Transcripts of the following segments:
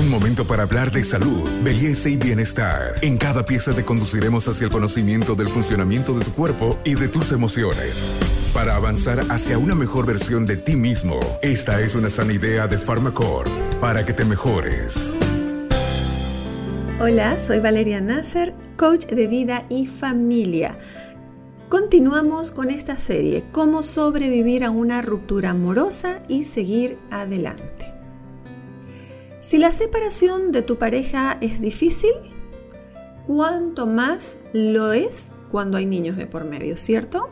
Un momento para hablar de salud, belleza y bienestar. En cada pieza te conduciremos hacia el conocimiento del funcionamiento de tu cuerpo y de tus emociones. Para avanzar hacia una mejor versión de ti mismo, esta es una sana idea de Pharmacore para que te mejores. Hola, soy Valeria Nasser, coach de vida y familia. Continuamos con esta serie, cómo sobrevivir a una ruptura amorosa y seguir adelante. Si la separación de tu pareja es difícil, cuánto más lo es cuando hay niños de por medio, ¿cierto?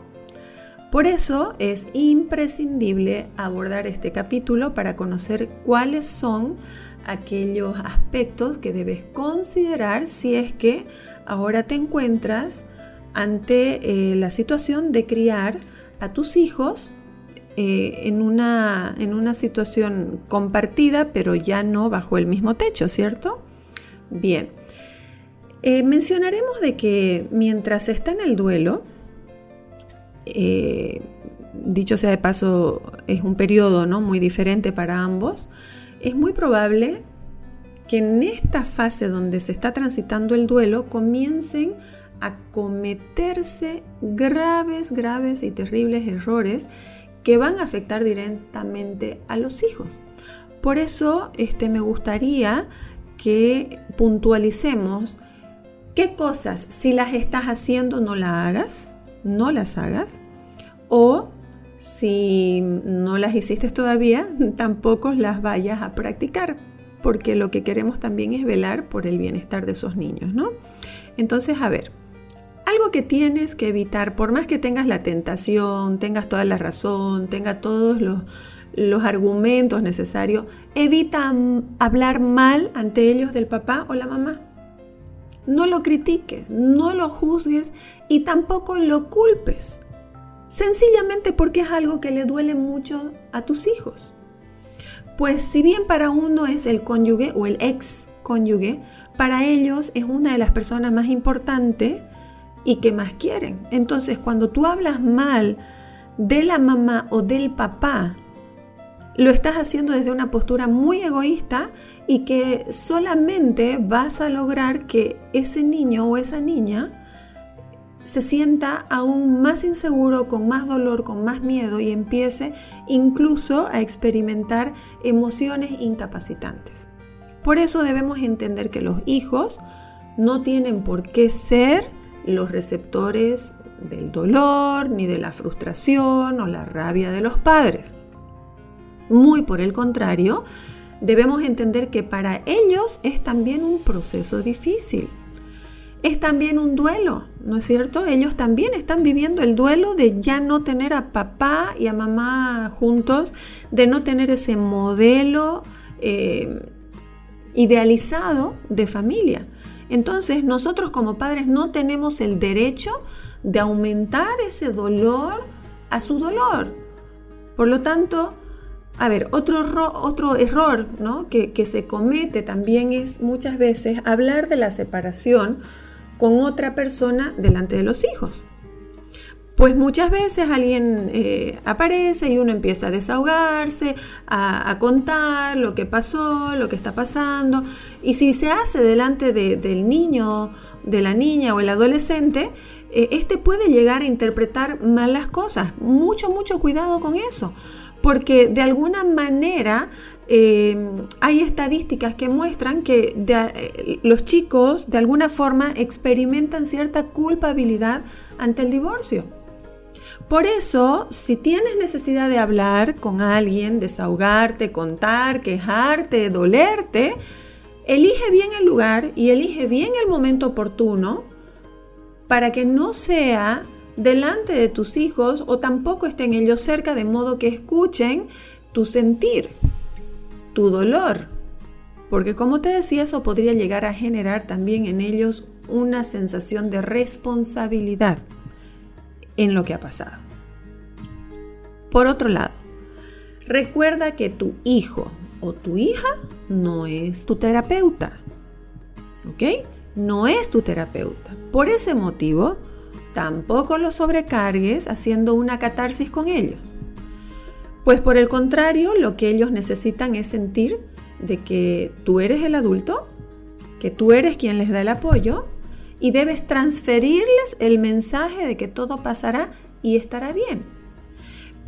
Por eso es imprescindible abordar este capítulo para conocer cuáles son aquellos aspectos que debes considerar si es que ahora te encuentras ante eh, la situación de criar a tus hijos eh, en, una, en una situación compartida, pero ya no bajo el mismo techo, ¿cierto? Bien. Eh, mencionaremos de que mientras está en el duelo, eh, dicho sea de paso, es un periodo ¿no? muy diferente para ambos, es muy probable que en esta fase donde se está transitando el duelo comiencen a cometerse graves, graves y terribles errores que van a afectar directamente a los hijos. Por eso este, me gustaría que puntualicemos qué cosas, si las estás haciendo, no las hagas, no las hagas, o si no las hiciste todavía, tampoco las vayas a practicar, porque lo que queremos también es velar por el bienestar de esos niños, ¿no? Entonces, a ver, algo que tienes que evitar, por más que tengas la tentación, tengas toda la razón, tenga todos los, los argumentos necesarios, evita hablar mal ante ellos del papá o la mamá. No lo critiques, no lo juzgues y tampoco lo culpes. Sencillamente porque es algo que le duele mucho a tus hijos. Pues si bien para uno es el cónyuge o el ex cónyuge, para ellos es una de las personas más importantes y que más quieren. Entonces, cuando tú hablas mal de la mamá o del papá, lo estás haciendo desde una postura muy egoísta y que solamente vas a lograr que ese niño o esa niña se sienta aún más inseguro, con más dolor, con más miedo y empiece incluso a experimentar emociones incapacitantes. Por eso debemos entender que los hijos no tienen por qué ser los receptores del dolor, ni de la frustración o la rabia de los padres. Muy por el contrario, debemos entender que para ellos es también un proceso difícil. Es también un duelo, ¿no es cierto? Ellos también están viviendo el duelo de ya no tener a papá y a mamá juntos, de no tener ese modelo eh, idealizado de familia. Entonces nosotros como padres no tenemos el derecho de aumentar ese dolor a su dolor. Por lo tanto, a ver, otro, otro error que, que se comete también es muchas veces hablar de la separación con otra persona delante de los hijos. Pues muchas veces alguien eh, aparece y uno empieza a desahogarse, a, contar lo que pasó, lo que está pasando. Y si se hace delante del niño, de la niña o el adolescente, eh, este puede llegar a interpretar malas cosas. Mucho, mucho cuidado con eso. Porque de alguna manera eh, hay estadísticas que muestran que los chicos de alguna forma experimentan cierta culpabilidad ante el divorcio. Por eso, si tienes necesidad de hablar con alguien, desahogarte, contar, quejarte, dolerte, elige bien el lugar y elige bien el momento oportuno para que no sea delante de tus hijos o tampoco estén ellos cerca de modo que escuchen tu sentir, tu dolor. Porque como te decía, eso podría llegar a generar también en ellos una sensación de responsabilidad en lo que ha pasado. Por otro lado, recuerda que tu hijo o tu hija no es tu terapeuta. ¿Ok? No es tu terapeuta. Por ese motivo, tampoco lo sobrecargues haciendo una catarsis con ellos. Pues por el contrario, lo que ellos necesitan es sentir de que tú eres el adulto, que tú eres quien les da el apoyo y debes transferirles el mensaje de que todo pasará y estará bien.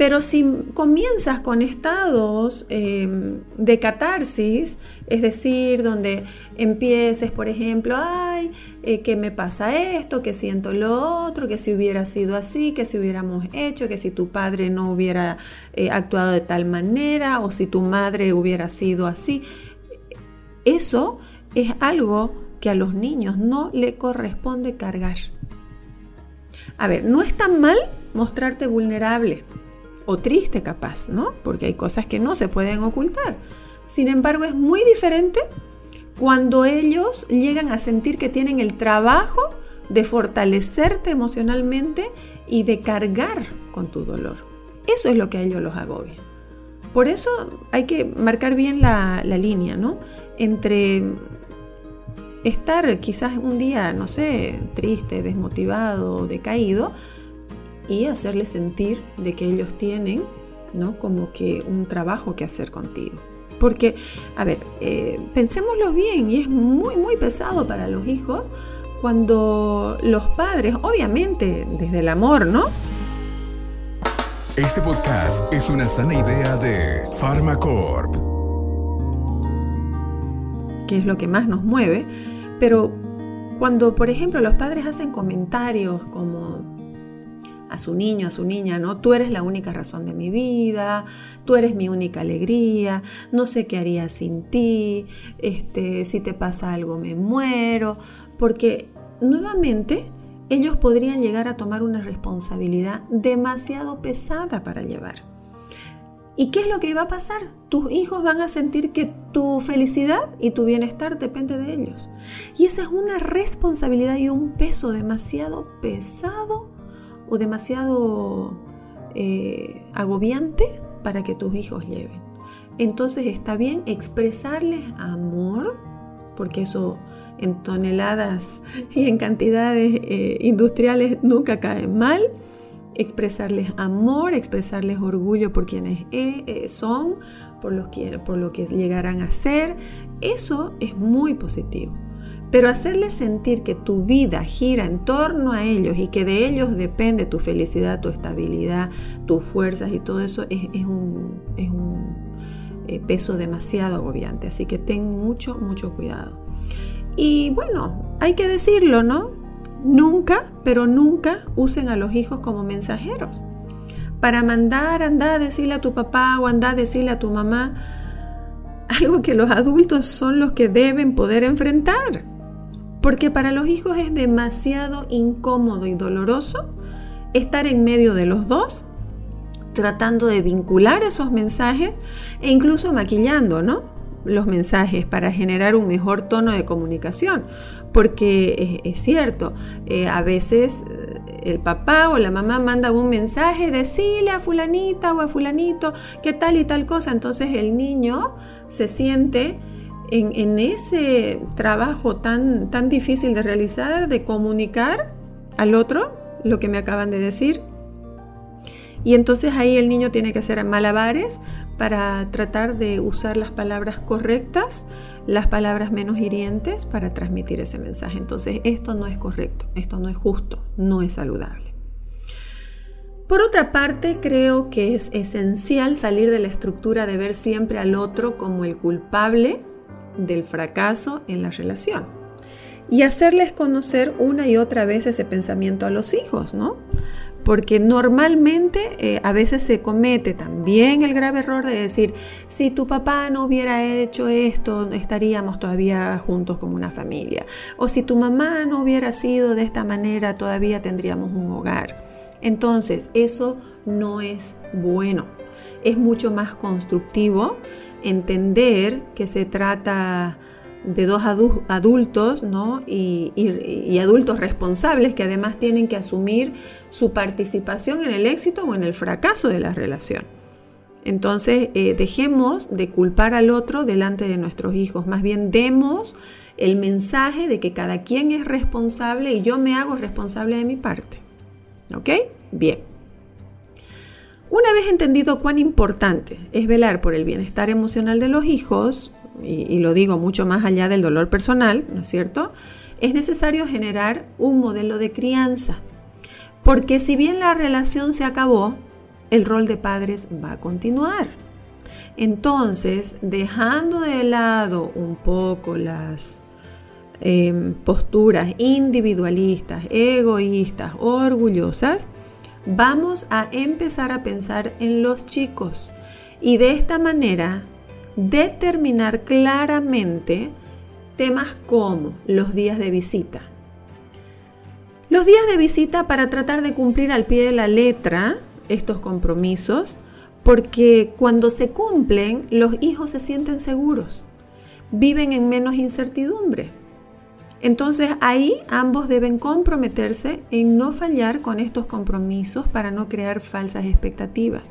Pero si comienzas con estados em, de catarsis, es decir, donde empieces, por ejemplo, ay, eh, que me pasa esto, que siento lo otro, que si hubiera sido así, que si hubiéramos hecho, que si tu padre no hubiera eh, actuado de tal manera o si tu madre hubiera sido así, eso es algo que a los niños no le corresponde cargar. A ver, no es tan mal mostrarte vulnerable o triste capaz, ¿no? Porque hay cosas que no se pueden ocultar. Sin embargo, es muy diferente cuando ellos llegan a sentir que tienen el trabajo de fortalecerte emocionalmente y de cargar con tu dolor. Eso es lo que a ellos los agobia. Por eso hay que marcar bien la, la línea, ¿no? Entre estar quizás un día, no sé, triste, desmotivado, decaído, y hacerles sentir de que ellos tienen, ¿no? Como que un trabajo que hacer contigo. Porque, a ver, eh, pensémoslo bien, y es muy, muy pesado para los hijos cuando los padres, obviamente desde el amor, ¿no? Este podcast es una sana idea de Pharmacorp. Que es lo que más nos mueve, pero cuando, por ejemplo, los padres hacen comentarios como a su niño, a su niña, ¿no? Tú eres la única razón de mi vida, tú eres mi única alegría, no sé qué haría sin ti, este, si te pasa algo me muero, porque nuevamente ellos podrían llegar a tomar una responsabilidad demasiado pesada para llevar. ¿Y qué es lo que va a pasar? Tus hijos van a sentir que tu felicidad y tu bienestar depende de ellos. Y esa es una responsabilidad y un peso demasiado pesado o demasiado eh, agobiante para que tus hijos lleven. Entonces está bien expresarles amor, porque eso en toneladas y en cantidades eh, industriales nunca cae mal. Expresarles amor, expresarles orgullo por quienes eh, son, por, los por lo que llegarán a ser. Eso es muy positivo. Pero hacerles sentir que tu vida gira en torno a ellos y que de ellos depende tu felicidad, tu estabilidad, tus fuerzas y todo eso es, un, eh, peso demasiado agobiante. Así que ten mucho, mucho cuidado. Y bueno, hay que decirlo, ¿no? Nunca, pero nunca usen a los hijos como mensajeros. Para mandar, anda a decirle a tu papá o anda a decirle a tu mamá algo que los adultos son los que deben poder enfrentar. Porque para los hijos es demasiado incómodo y doloroso estar en medio de los dos, tratando de vincular esos mensajes e incluso maquillando, ¿no? Los mensajes para generar un mejor tono de comunicación. Porque es, cierto, eh, a veces eh, el papá o la mamá mandan un mensaje, decirle a fulanita o a fulanito que tal y tal cosa. Entonces el niño se siente en, ese trabajo tan, tan difícil de realizar, de comunicar al otro lo que me acaban de decir. Y entonces ahí el niño tiene que hacer malabares para tratar de usar las palabras correctas, las palabras menos hirientes para transmitir ese mensaje. Entonces esto no es correcto, esto no es justo, no es saludable. Por otra parte, creo que es esencial salir de la estructura de ver siempre al otro como el culpable del fracaso en la relación y hacerles conocer una y otra vez ese pensamiento a los hijos, ¿no? Porque normalmente eh, a veces se comete también el grave error de decir, si tu papá no hubiera hecho esto, estaríamos todavía juntos como una familia. O si tu mamá no hubiera sido de esta manera, todavía tendríamos un hogar. Entonces, eso no es bueno. Es mucho más constructivo entender que se trata de dos adultos ¿no? y, adultos responsables que además tienen que asumir su participación en el éxito o en el fracaso de la relación. Entonces, eh, dejemos de culpar al otro delante de nuestros hijos, más bien demos el mensaje de que cada quien es responsable y yo me hago responsable de mi parte. ¿Ok? Bien. Una vez entendido cuán importante es velar por el bienestar emocional de los hijos, y, lo digo mucho más allá del dolor personal, ¿no es cierto? Es necesario generar un modelo de crianza. Porque si bien la relación se acabó, el rol de padres va a continuar. Entonces, dejando de lado un poco las em, posturas individualistas, egoístas, orgullosas, vamos a empezar a pensar en los chicos y de esta manera determinar claramente temas como los días de visita. Los días de visita para tratar de cumplir al pie de la letra estos compromisos, porque cuando se cumplen los hijos se sienten seguros, viven en menos incertidumbre. Entonces ahí ambos deben comprometerse en no fallar con estos compromisos para no crear falsas expectativas.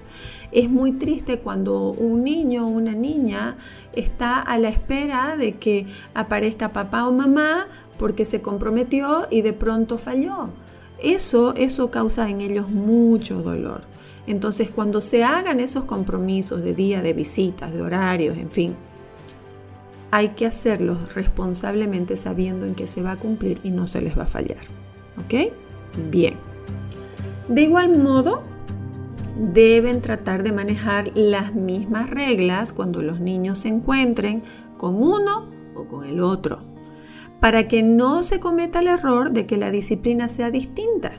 Es muy triste cuando un niño o una niña está a la espera de que aparezca papá o mamá porque se comprometió y de pronto falló. Eso, eso causa en ellos mucho dolor. Entonces, cuando se hagan esos compromisos de día, de visitas, de horarios, en fin, hay que hacerlos responsablemente sabiendo en que se va a cumplir y no se les va a fallar. ¿Ok? Bien. De igual modo, deben tratar de manejar las mismas reglas cuando los niños se encuentren con uno o con el otro, para que no se cometa el error de que la disciplina sea distinta.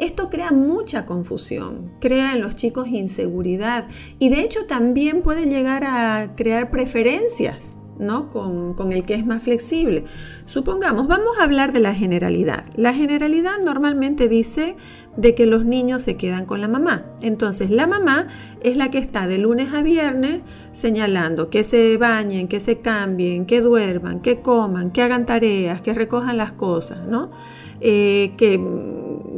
Esto crea mucha confusión, crea en los chicos inseguridad y de hecho también puede llegar a crear preferencias ¿no? Con, con, el que es más flexible. Supongamos, vamos a hablar de la generalidad. La generalidad normalmente dice de que los niños se quedan con la mamá. Entonces, la mamá es la que está de lunes a viernes señalando que se bañen, que se cambien, que duerman, que coman, que hagan tareas, que recojan las cosas, ¿no? Eh, que,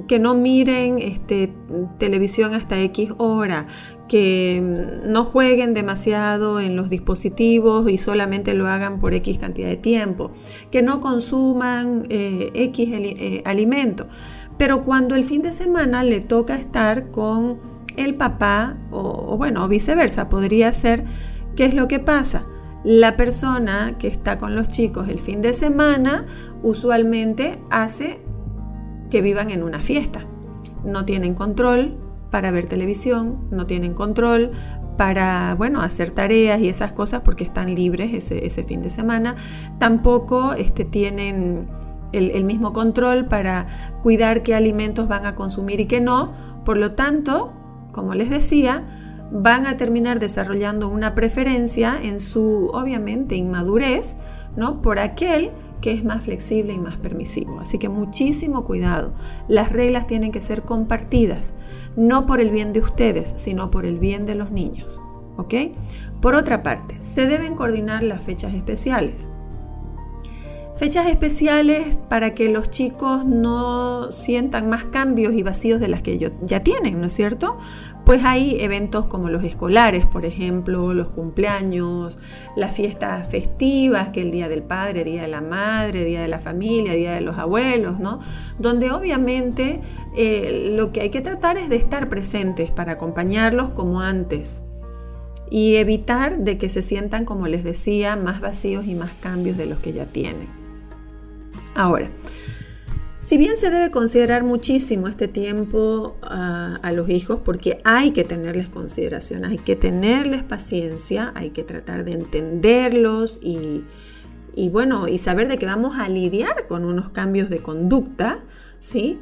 que, no miren este, televisión hasta X hora, que no jueguen demasiado en los dispositivos y solamente lo hagan por X cantidad de tiempo, que no consuman eh, X eh, alimento. Pero cuando el fin de semana le toca estar con el papá o, o bueno, o viceversa, podría ser, ¿qué es lo que pasa? La persona que está con los chicos el fin de semana usualmente hace que vivan en una fiesta. No tienen control para ver televisión, no tienen control para, bueno, hacer tareas y esas cosas porque están libres ese, fin de semana. Tampoco este, tienen el, el, mismo control para cuidar qué alimentos van a consumir y qué no. Por lo tanto, como les decía, van a terminar desarrollando una preferencia en su, obviamente, inmadurez, ¿no? Por aquel que es más flexible y más permisivo. Así que muchísimo cuidado. Las reglas tienen que ser compartidas, no por el bien de ustedes, sino por el bien de los niños. ¿Ok? Por otra parte, se deben coordinar las fechas especiales. Fechas especiales para que los chicos no sientan más cambios y vacíos de las que ya tienen, ¿no es cierto? Pues hay eventos como los escolares, por ejemplo, los cumpleaños, las fiestas festivas, que el Día del Padre, Día de la Madre, Día de la Familia, Día de los Abuelos, ¿no? Donde obviamente eh, lo que hay que tratar es de estar presentes para acompañarlos como antes y evitar de que se sientan, como les decía, más vacíos y más cambios de los que ya tienen. Ahora, si bien se debe considerar muchísimo este tiempo ah, a los hijos, porque hay que tenerles consideración, hay que tenerles paciencia, hay que tratar de entenderlos y, y bueno, y saber de que vamos a lidiar con unos cambios de conducta, ¿sí?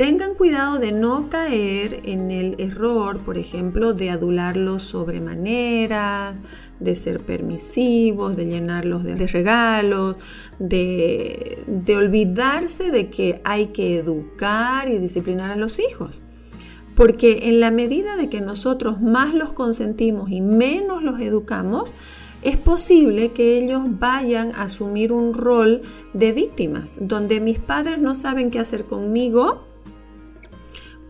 Tengan cuidado de no caer en el error, por ejemplo, de adularlos sobremanera, de ser permisivos, de llenarlos de regalos, de, de olvidarse de que hay que educar y disciplinar a los hijos. Porque en la medida de que nosotros más los consentimos y menos los educamos, es posible que ellos vayan a asumir un rol de víctimas, donde mis padres no saben qué hacer conmigo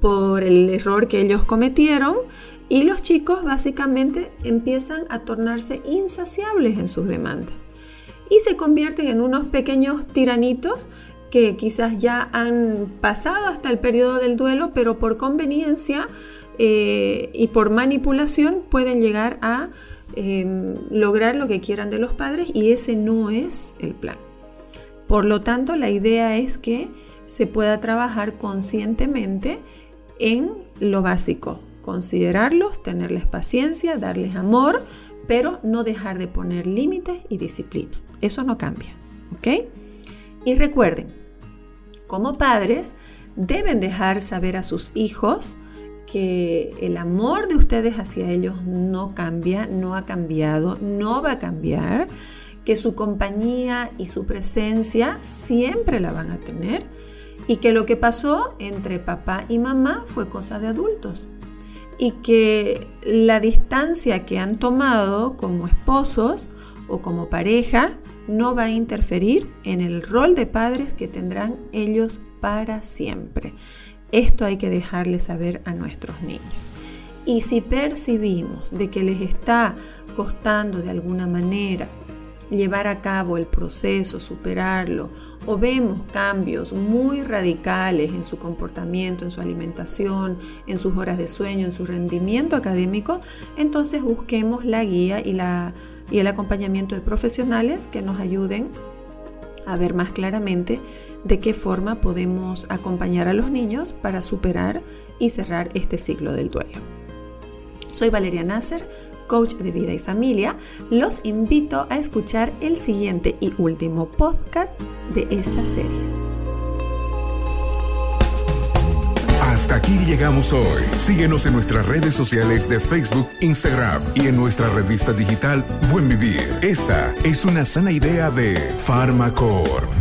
por el error que ellos cometieron y los chicos básicamente empiezan a tornarse insaciables en sus demandas y se convierten en unos pequeños tiranitos que quizás ya han pasado hasta el periodo del duelo, pero por conveniencia eh, y por manipulación pueden llegar a em, lograr lo que quieran de los padres y ese no es el plan. Por lo tanto, la idea es que se pueda trabajar conscientemente en lo básico, considerarlos, tenerles paciencia, darles amor, pero no dejar de poner límites y disciplina. Eso no cambia, ¿ok? Y recuerden, como padres, deben dejar saber a sus hijos que el amor de ustedes hacia ellos no cambia, no ha cambiado, no va a cambiar, que su compañía y su presencia siempre la van a tener y que lo que pasó entre papá y mamá fue cosa de adultos y que la distancia que han tomado como esposos o como pareja no va a interferir en el rol de padres que tendrán ellos para siempre. Esto hay que dejarle saber a nuestros niños. Y si percibimos de que les está costando de alguna manera llevar a cabo el proceso, superarlo, o vemos cambios muy radicales en su comportamiento, en su alimentación, en sus horas de sueño, en su rendimiento académico, entonces busquemos la guía y, la, y el acompañamiento de profesionales que nos ayuden a ver más claramente de qué forma podemos acompañar a los niños para superar y cerrar este ciclo del duelo. Soy Valeria Nasser coach de vida y familia, los invito a escuchar el siguiente y último podcast de esta serie. Hasta aquí llegamos hoy. Síguenos en nuestras redes sociales de Facebook, Instagram y en nuestra revista digital Buen Vivir. Esta es una sana idea de Farmacor.